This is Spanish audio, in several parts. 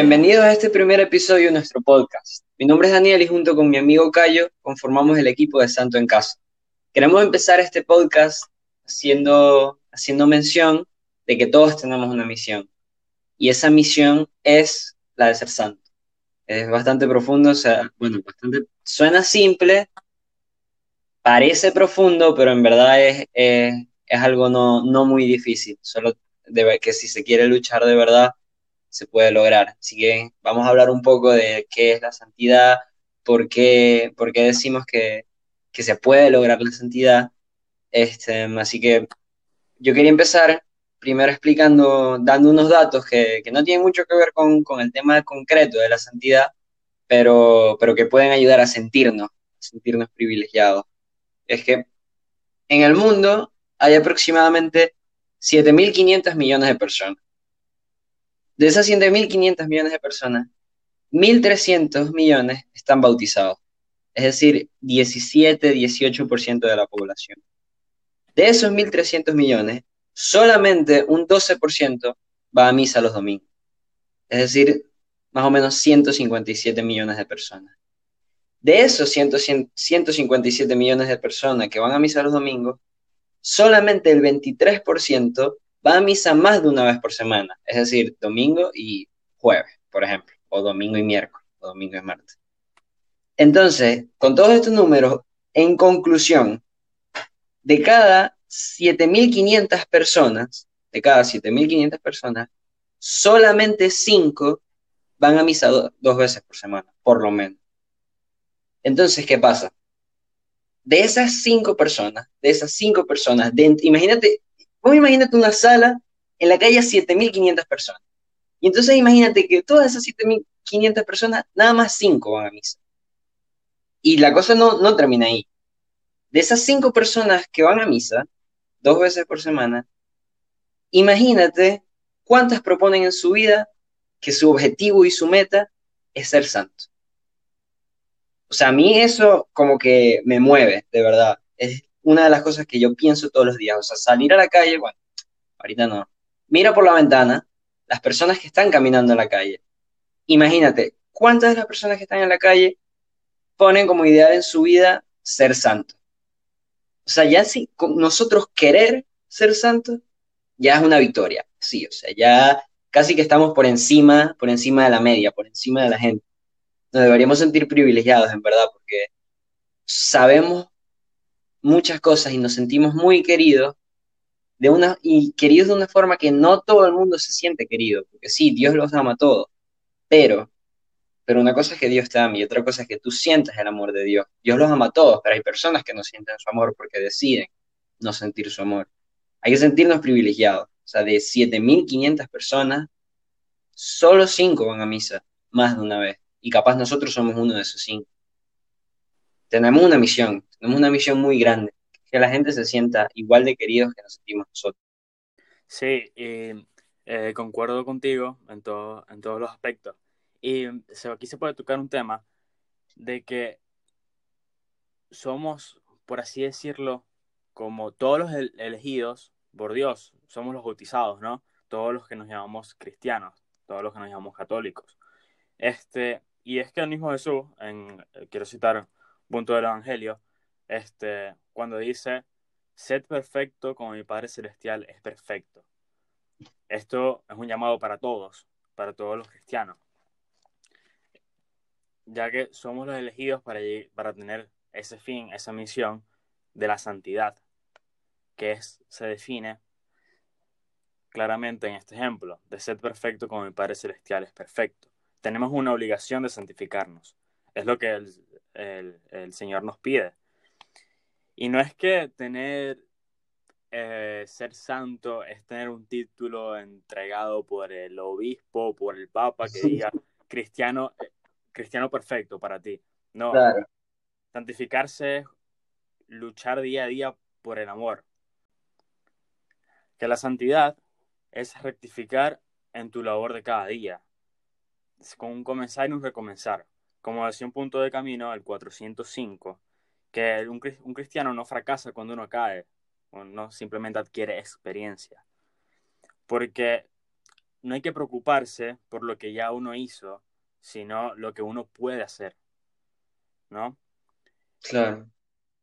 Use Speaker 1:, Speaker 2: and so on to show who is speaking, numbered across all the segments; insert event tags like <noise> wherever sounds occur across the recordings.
Speaker 1: Bienvenidos a este primer episodio de nuestro podcast. Mi nombre es Daniel y junto con mi amigo Cayo conformamos el equipo de Santo en Casa. Queremos empezar este podcast haciendo, haciendo mención de que todos tenemos una misión y esa misión es la de ser santo. Es bastante profundo, o sea, bueno, bastante, suena simple, parece profundo, pero en verdad es, es, algo no, no muy difícil, solo que si se quiere luchar de verdad, se puede lograr. Así que vamos a hablar un poco de qué es la santidad, por qué, por qué decimos que, que, se puede lograr la santidad. Este, así que yo quería empezar primero explicando, dando unos datos que, que no tienen mucho que ver con, con, el tema concreto de la santidad, pero, pero que pueden ayudar a sentirnos, a sentirnos privilegiados. Es que en el mundo hay aproximadamente 7.500 millones de personas. De esas 7.500 millones de personas, 1.300 millones están bautizados, es decir, 17-18% de la población. De esos 1.300 millones, solamente un 12% va a misa los domingos, es decir, más o menos 157 millones de personas. De esos 157 millones de personas que van a misa los domingos, solamente el 23% va a misa más de una vez por semana, es decir, domingo y jueves, por ejemplo, o domingo y miércoles, o domingo y martes. Entonces, con todos estos números, en conclusión, de cada 7.500 personas, de cada 7.500 personas, solamente 5 van a misa dos veces por semana, por lo menos. Entonces, ¿qué pasa? De esas 5 personas, de esas 5 personas, imagínate Vos imagínate una sala en la que haya 7.500 personas. Y entonces imagínate que todas esas 7.500 personas, nada más 5 van a misa. Y la cosa no, no termina ahí. De esas 5 personas que van a misa, dos veces por semana, imagínate cuántas proponen en su vida que su objetivo y su meta es ser santo. O sea, a mí eso como que me mueve, de verdad. Es, una de las cosas que yo pienso todos los días. O sea, salir a la calle, bueno, ahorita no. Mira por la ventana las personas que están caminando en la calle. Imagínate, ¿cuántas de las personas que están en la calle ponen como ideal en su vida ser santo? O sea, ya si nosotros querer ser santos, ya es una victoria. Sí, o sea, ya casi que estamos por encima, por encima de la media, por encima de la gente. Nos deberíamos sentir privilegiados, en verdad, porque sabemos muchas cosas y nos sentimos muy queridos de una, y queridos de una forma que no todo el mundo se siente querido, porque sí, Dios los ama a todos, pero, pero una cosa es que Dios te ama y otra cosa es que tú sientas el amor de Dios. Dios los ama a todos, pero hay personas que no sienten su amor porque deciden no sentir su amor. Hay que sentirnos privilegiados. O sea, de 7.500 personas, solo 5 van a misa más de una vez. Y capaz nosotros somos uno de esos 5 tenemos una misión, tenemos una misión muy grande, que la gente se sienta igual de queridos que nos sentimos nosotros.
Speaker 2: Sí, y eh, concuerdo contigo en, todo, en todos los aspectos. Y aquí se puede tocar un tema de que somos, por así decirlo, como todos los elegidos por Dios, somos los bautizados, ¿no? Todos los que nos llamamos cristianos, todos los que nos llamamos católicos. Este, y es que el mismo Jesús, eh, quiero citar punto del Evangelio, este, cuando dice, sed perfecto como mi Padre Celestial es perfecto. Esto es un llamado para todos, para todos los cristianos, ya que somos los elegidos para, para tener ese fin, esa misión de la santidad, que es, se define claramente en este ejemplo, de ser perfecto como mi Padre Celestial es perfecto. Tenemos una obligación de santificarnos. Es lo que el, el, Señor nos pide. Y no es que tener, eh, ser santo es tener un título entregado por el obispo, por el papa, que diga <laughs> cristiano, eh, cristiano perfecto para ti. No. Santificarse es luchar día a día por el amor. Que la santidad es rectificar en tu labor de cada día. Es con un comenzar y un recomenzar como decía un punto de camino, el 405, que un, un cristiano no fracasa cuando uno cae, o no simplemente adquiere experiencia. Porque no hay que preocuparse por lo que ya uno hizo, sino lo que uno puede hacer, ¿no?
Speaker 1: Claro.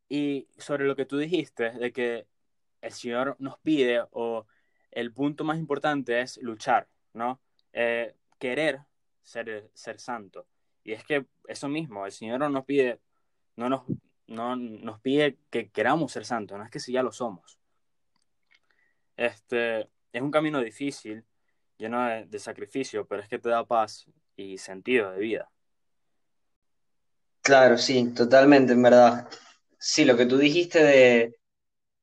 Speaker 2: Y sobre lo que tú dijiste, de que el Señor nos pide, o el punto más importante es luchar, ¿no? Eh, querer ser, ser santo. Y es que eso mismo, el Señor no nos pide, no nos, no, nos pide que queramos ser santos, no es que si ya lo somos. Este, es un camino difícil, lleno de, sacrificio, pero es que te da paz y sentido de vida.
Speaker 1: Claro, sí, totalmente, en verdad. Sí, lo que tú dijiste de,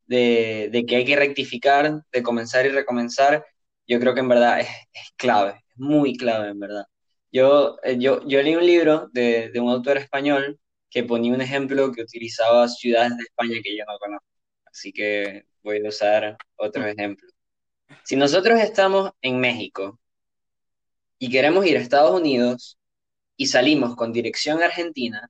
Speaker 1: de, que hay que rectificar, de comenzar y recomenzar, yo creo que en verdad es, clave, es muy clave, en verdad. Yo, eh, yo, yo leí un libro de, de un autor español que ponía un ejemplo que utilizaba ciudades de España que yo no conozco. Así que voy a usar otro ejemplo. Si nosotros estamos en México y queremos ir a Estados Unidos y salimos con dirección a Argentina,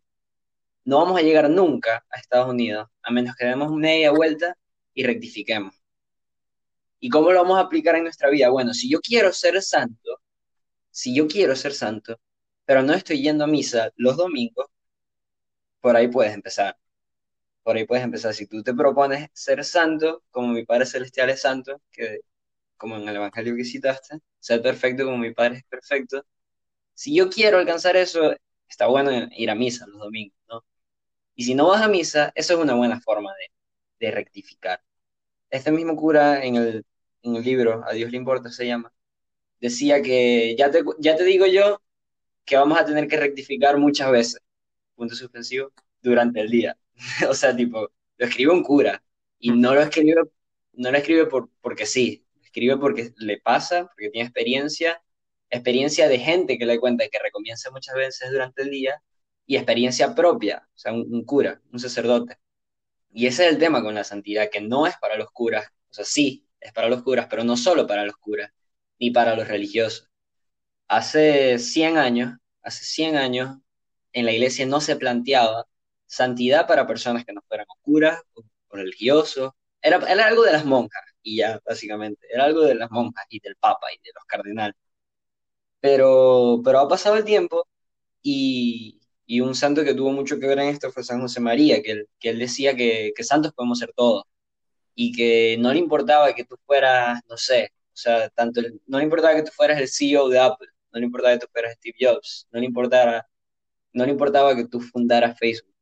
Speaker 1: no vamos a llegar nunca a Estados Unidos a menos que demos media vuelta y rectifiquemos. ¿Y cómo lo vamos a aplicar en nuestra vida? Bueno, si yo quiero ser santo, si yo quiero ser santo, pero no estoy yendo a misa los domingos, por ahí puedes empezar. Por ahí puedes empezar. Si tú te propones ser santo, como mi Padre Celestial es santo, que como en el Evangelio que citaste, ser perfecto como mi Padre es perfecto. Si yo quiero alcanzar eso, está bueno ir a misa los domingos, ¿no? Y si no vas a misa, eso es una buena forma de, de rectificar. Este mismo cura en el, en el libro, A Dios le importa, se llama, decía que ya te, ya te digo yo que vamos a tener que rectificar muchas veces, punto suspensivo, durante el día. <laughs> o sea, tipo, lo escribe un cura y no lo escribe, no lo escribe por, porque sí, escribe porque le pasa, porque tiene experiencia, experiencia de gente que le cuenta que recomienza muchas veces durante el día, y experiencia propia, o sea, un, cura, un sacerdote. Y ese es el tema con la santidad, que no es para los curas, o sea, sí, es para los curas, pero no solo para los curas, ni para los religiosos. Hace 100 años, hace 100 años, en la iglesia no se planteaba santidad para personas que no fueran curas o, religiosos, era, era algo de las monjas, y ya, básicamente. Era algo de las monjas y del papa y de los cardenales. Pero, pero ha pasado el tiempo y, un santo que tuvo mucho que ver en esto fue San José María, que él, decía que, santos podemos ser todos y que no le importaba que tú fueras, no sé, o sea, tanto no le importaba que tú fueras el CEO de Apple, no le importaba que tú fueras Steve Jobs, no le importaba, no le importaba que tú fundaras Facebook.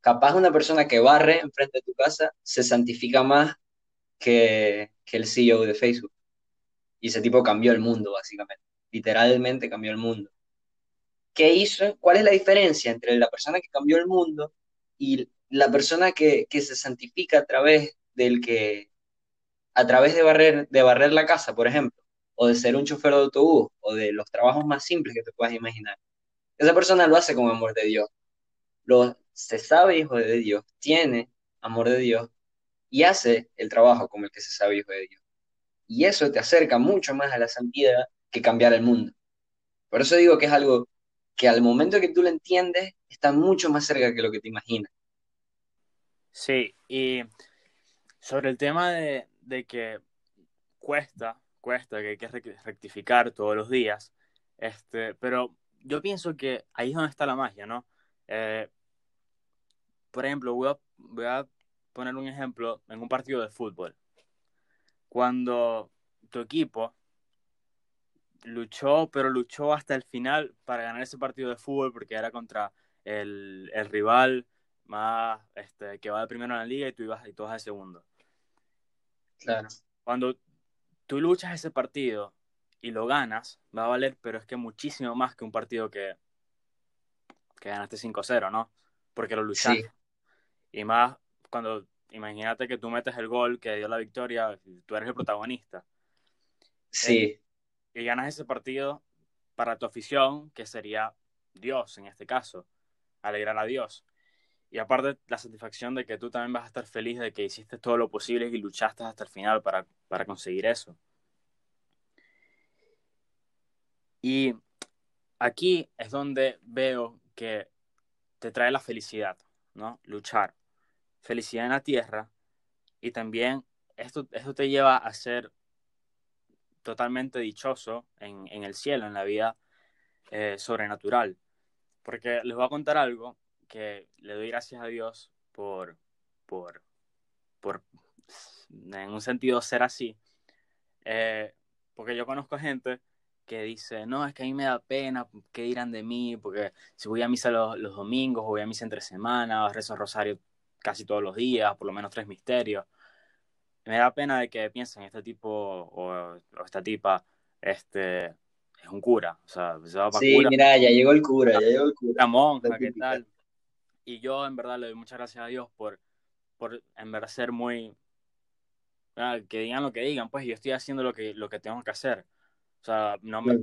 Speaker 1: Capaz una persona que barre enfrente de tu casa se santifica más que, el CEO de Facebook. Y ese tipo cambió el mundo, básicamente. Literalmente cambió el mundo. ¿Qué hizo? ¿Cuál es la diferencia entre la persona que cambió el mundo y la persona que, se santifica a través del que, a través de barrer, de barrer la casa, por ejemplo, o de ser un chofer de autobús, o de los trabajos más simples que te puedas imaginar? Esa persona lo hace con amor de Dios. Lo, se sabe hijo de Dios, tiene amor de Dios y hace el trabajo como el que se sabe hijo de Dios. Y eso te acerca mucho más a la santidad que cambiar el mundo. Por eso digo que es algo que al momento que tú lo entiendes, está mucho más cerca que lo que te imaginas.
Speaker 2: Sí, y sobre el tema de, que cuesta, cuesta, que hay que rectificar todos los días, este, pero yo pienso que ahí es donde está la magia, ¿no? Eh, por ejemplo, voy voy a poner un ejemplo en un partido de fútbol. Cuando tu equipo luchó, pero luchó hasta el final para ganar ese partido de fútbol porque era contra el, rival más este, que va de primero en la liga y tú ibas y tú vas de segundo.
Speaker 1: Claro.
Speaker 2: Cuando tú luchas ese partido y lo ganas, va a valer, pero es que muchísimo más que un partido que, que ganaste 5-0, ¿no? Porque lo luchaste. Y más cuando imagínate que tú metes el gol que dio la victoria, tú eres el protagonista.
Speaker 1: Sí.
Speaker 2: Eh, y ganas ese partido para tu afición, que sería Dios en este caso, alegrar a Dios. Y aparte la satisfacción de que tú también vas a estar feliz de que hiciste todo lo posible y luchaste hasta el final para, para conseguir eso. Y aquí es donde veo que te trae la felicidad, ¿no? Luchar felicidad en la tierra y también esto, esto te lleva a ser totalmente dichoso en, en el cielo, en la vida eh, sobrenatural. Porque les voy a contar algo que le doy gracias a Dios por, por, por en un sentido, ser así. Eh, porque yo conozco gente que dice, no, es que a mí me da pena, ¿qué dirán de mí? Porque si voy a misa los, los domingos, o voy a misa entre semanas, rezo rosario casi todos los días, por lo menos tres misterios. Me da pena de que piensen, este tipo o, esta tipa, este, es un cura, o sea, se va para
Speaker 1: sí, mira, ya llegó el cura, ya llegó el cura.
Speaker 2: La monja, ¿qué tal? Y yo en verdad le doy muchas gracias a Dios por, por en verdad ser muy, ah, que digan lo que digan, pues yo estoy haciendo lo que, lo que tengo que hacer. O sea, no me,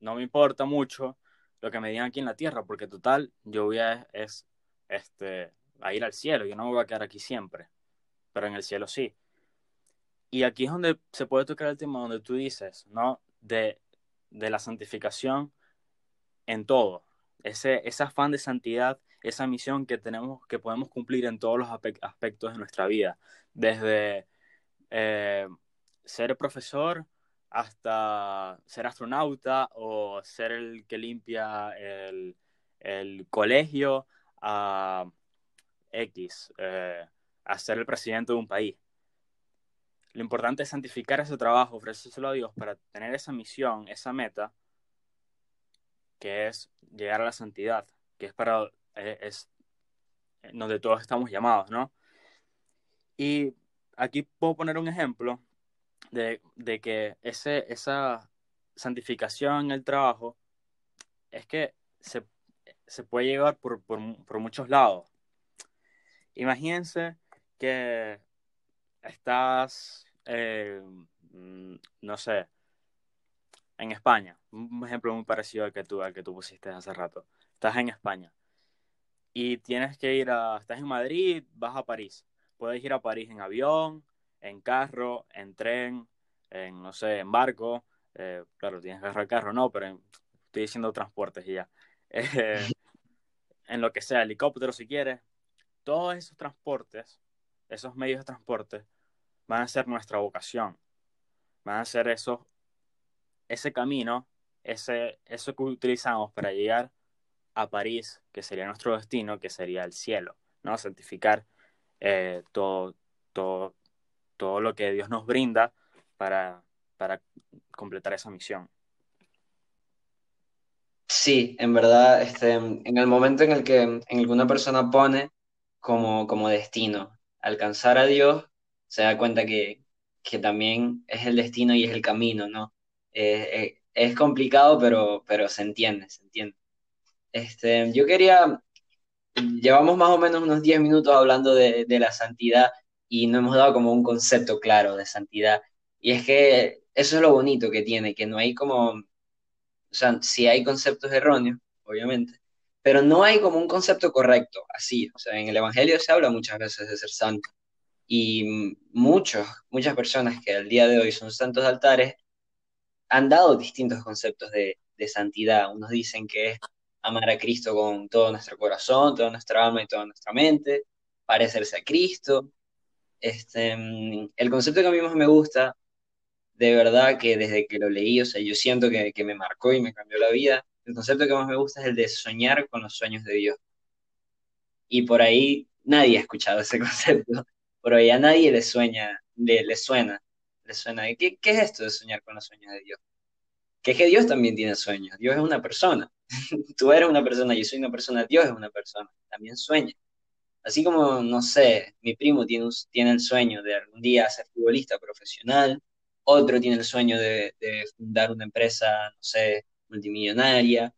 Speaker 2: no me importa mucho lo que me digan aquí en la tierra, porque total, yo voy a, es, este, a ir al cielo, yo no me voy a quedar aquí siempre, pero en el cielo sí. Y aquí es donde se puede tocar el tema donde tú dices, ¿no? De, de la santificación en todo. Ese, ese afán de santidad, esa misión que tenemos, que podemos cumplir en todos los aspectos de nuestra vida. Desde eh, ser profesor hasta ser astronauta o ser el que limpia el, el colegio a X, eh, a ser el presidente de un país. Lo importante es santificar ese trabajo, ofrecérselo a Dios para tener esa misión, esa meta, que es llegar a la santidad, que es para eh, es donde todos estamos llamados, ¿no? Y aquí puedo poner un ejemplo de, que ese, esa santificación en el trabajo es que se, puede llevar por, muchos lados. Imagínense que estás, eh, no sé, en España, un ejemplo muy parecido al que tú, al que tú pusiste hace rato. Estás en España y tienes que ir a, estás en Madrid, vas a París. Puedes ir a París en avión, en carro, en tren, en, no sé, en barco. Eh, claro, tienes que agarrar carro, no, pero estoy diciendo transportes y ya. <laughs> Eh, en lo que sea, helicóptero si quieres. Todos esos transportes, esos medios de transporte, van a ser nuestra vocación. Van a ser esos, ese camino, ese, eso que utilizamos para llegar a París, que sería nuestro destino, que sería el cielo, ¿no? Santificar eh, todo, todo, todo lo que Dios nos brinda para, para completar esa misión.
Speaker 1: Sí, en verdad, este, en el momento en el que, en el que una persona pone como, como destino alcanzar a Dios, se da cuenta que, que también es el destino y es el camino, ¿no? Eh, eh, es complicado, pero, pero se entiende, se entiende. Este, yo quería, llevamos más o menos unos 10 minutos hablando de, de la santidad y no hemos dado como un concepto claro de santidad. Y es que eso es lo bonito que tiene, que no hay como, o sea, sí hay conceptos erróneos, obviamente, pero no hay como un concepto correcto, así. O sea, en el Evangelio se habla muchas veces de ser santo. Y muchos, muchas personas que al día de hoy son santos de altares han dado distintos conceptos de, de santidad. Unos dicen que es amar a Cristo con todo nuestro corazón, toda nuestra alma y toda nuestra mente, parecerse a Cristo. Este, el concepto que a mí más me gusta, de verdad que desde que lo leí, o sea, yo siento que, que me marcó y me cambió la vida, el concepto que más me gusta es el de soñar con los sueños de Dios. Y por ahí nadie ha escuchado ese <laughs> concepto, por ahí a nadie le sueña, le, le suena, le suena. ¿Qué, ¿Qué es esto de soñar con los sueños de Dios? Que es que Dios también tiene sueños, Dios es una persona. <laughs> Tú eres una persona, yo soy una persona, Dios es una persona, también sueña. Así como, no sé, mi primo tiene, tiene el sueño de algún día ser futbolista profesional, otro tiene el sueño de, de fundar una empresa, no sé, multimillonaria,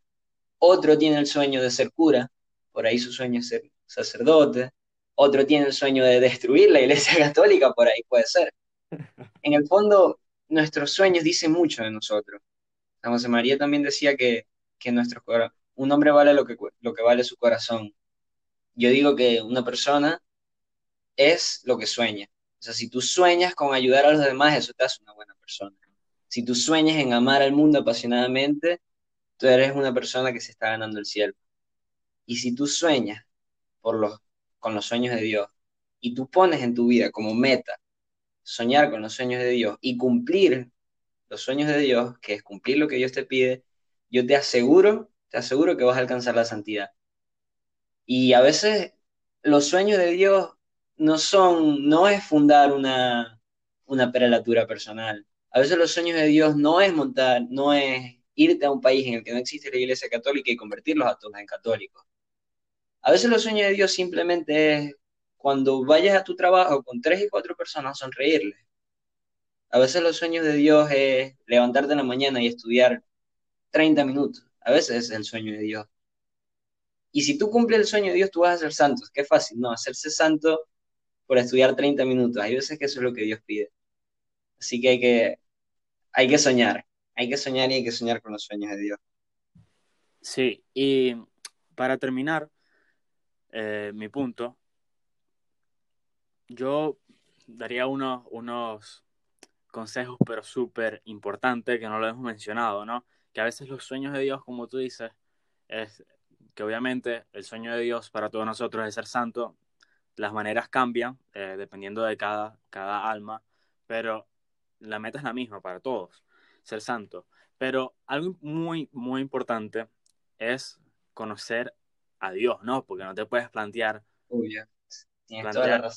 Speaker 1: otro tiene el sueño de ser cura, por ahí su sueño es ser sacerdote, otro tiene el sueño de destruir la iglesia <laughs> católica, por ahí puede ser. <laughs> En el fondo, nuestros sueños dicen mucho de nosotros. San José María también decía que, que nuestro, un hombre vale lo que, lo que vale su corazón. Yo digo que una persona es lo que sueña. O sea, si tú sueñas con ayudar a los demás, eso te hace una buena persona. Si tú sueñas en amar al mundo apasionadamente, tú eres una persona que se está ganando el cielo. Y si tú sueñas por los, con los sueños de Dios y tú pones en tu vida como meta soñar con los sueños de Dios y cumplir los sueños de Dios, que es cumplir lo que Dios te pide, yo te aseguro, te aseguro que vas a alcanzar la santidad. Y a veces los sueños de Dios no son, no es fundar una, una prelatura personal. A veces los sueños de Dios no es montar, no es irte a un país en el que no existe la iglesia católica y convertirlos a todos en católicos. A veces los sueños de Dios simplemente es cuando vayas a tu trabajo con tres y cuatro personas, sonreírles. A veces los sueños de Dios es levantarte en la mañana y estudiar 30 minutos. A veces es el sueño de Dios. Y si tú cumples el sueño de Dios, tú vas a ser santo. Qué fácil, ¿no? Hacerse santo por estudiar 30 minutos. Hay veces que eso es lo que Dios pide. Así que hay que, hay que soñar. Hay que soñar y hay que soñar con los sueños de Dios.
Speaker 2: Sí, y para terminar eh, mi punto, yo daría unos, unos consejos, pero súper importantes, que no lo hemos mencionado, ¿no? Que a veces los sueños de Dios, como tú dices, es que obviamente el sueño de Dios para todos nosotros es ser santo. Las maneras cambian eh, dependiendo de cada, cada alma, pero la meta es la misma para todos, ser santo. Pero algo muy, muy importante es conocer a Dios, ¿no? Porque no te puedes plantear, plantear,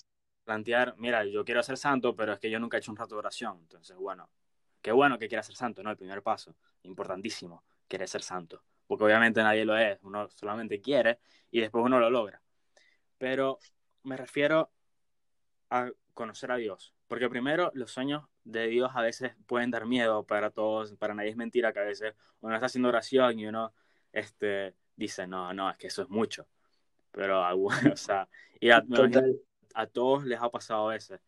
Speaker 2: plantear, mira, yo quiero ser santo, pero es que yo nunca he hecho un rato de oración. Entonces, bueno, qué bueno que quieras ser santo, ¿no? El primer paso, importantísimo, querer ser santo porque obviamente nadie lo es, uno solamente quiere y después uno lo logra. Pero me refiero a conocer a Dios, porque primero los sueños de Dios a veces pueden dar miedo para todos, para nadie es mentira que a veces uno está haciendo oración y uno este, dice, no, no, es que eso es mucho. Pero <laughs> o sea, y a, a todos les ha pasado a veces.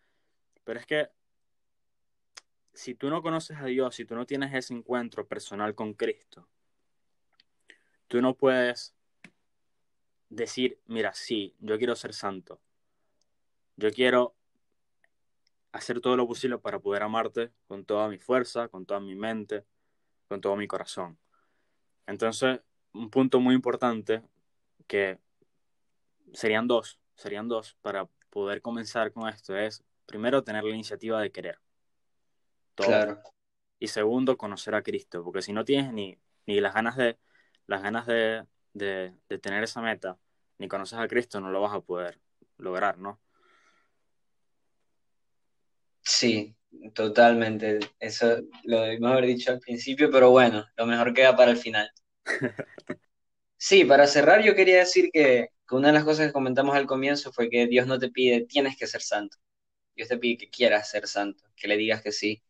Speaker 2: Pero es que si tú no conoces a Dios, si tú no tienes ese encuentro personal con Cristo, tú no puedes decir, mira, sí, yo quiero ser santo. Yo quiero hacer todo lo posible para poder amarte con toda mi fuerza, con toda mi mente, con todo mi corazón. Entonces, un punto muy importante que serían dos, serían dos para poder comenzar con esto es, primero, tener la iniciativa de querer.
Speaker 1: Claro.
Speaker 2: Y segundo, conocer a Cristo, porque si no tienes ni, ni las ganas de, las ganas de, tener esa meta, ni conoces a Cristo, no lo vas a poder lograr, ¿no?
Speaker 1: Sí, totalmente. Eso lo debimos haber dicho al principio, pero bueno, lo mejor queda para el final. <laughs> Sí, para cerrar yo quería decir que, que, una de las cosas que comentamos al comienzo fue que Dios no te pide tienes que ser santo. Dios te pide que quieras ser santo, que le digas que sí.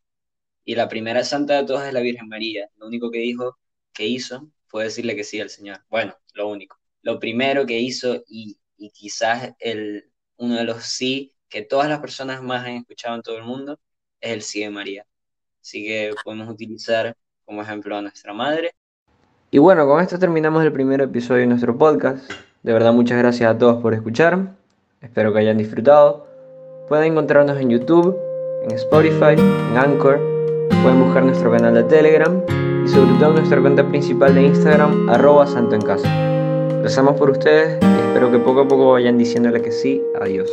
Speaker 1: Y la primera santa de todas es la Virgen María. Lo único que dijo, que hizo, fue decirle que sí al Señor. Bueno, lo único. Lo primero que hizo y, quizás el, uno de los sí que todas las personas más han escuchado en todo el mundo es el sí de María. Así que podemos utilizar como ejemplo a nuestra madre. Y bueno, con esto terminamos el primer episodio de nuestro podcast. De verdad, muchas gracias a todos por escuchar. Espero que hayan disfrutado. Pueden encontrarnos en YouTube, en Spotify, en Anchor. Pueden buscar nuestro canal de Telegram y sobre todo nuestra cuenta principal de Instagram, arroba santo en casa. Rezamos por ustedes y espero que poco a poco vayan diciéndole que sí a Dios.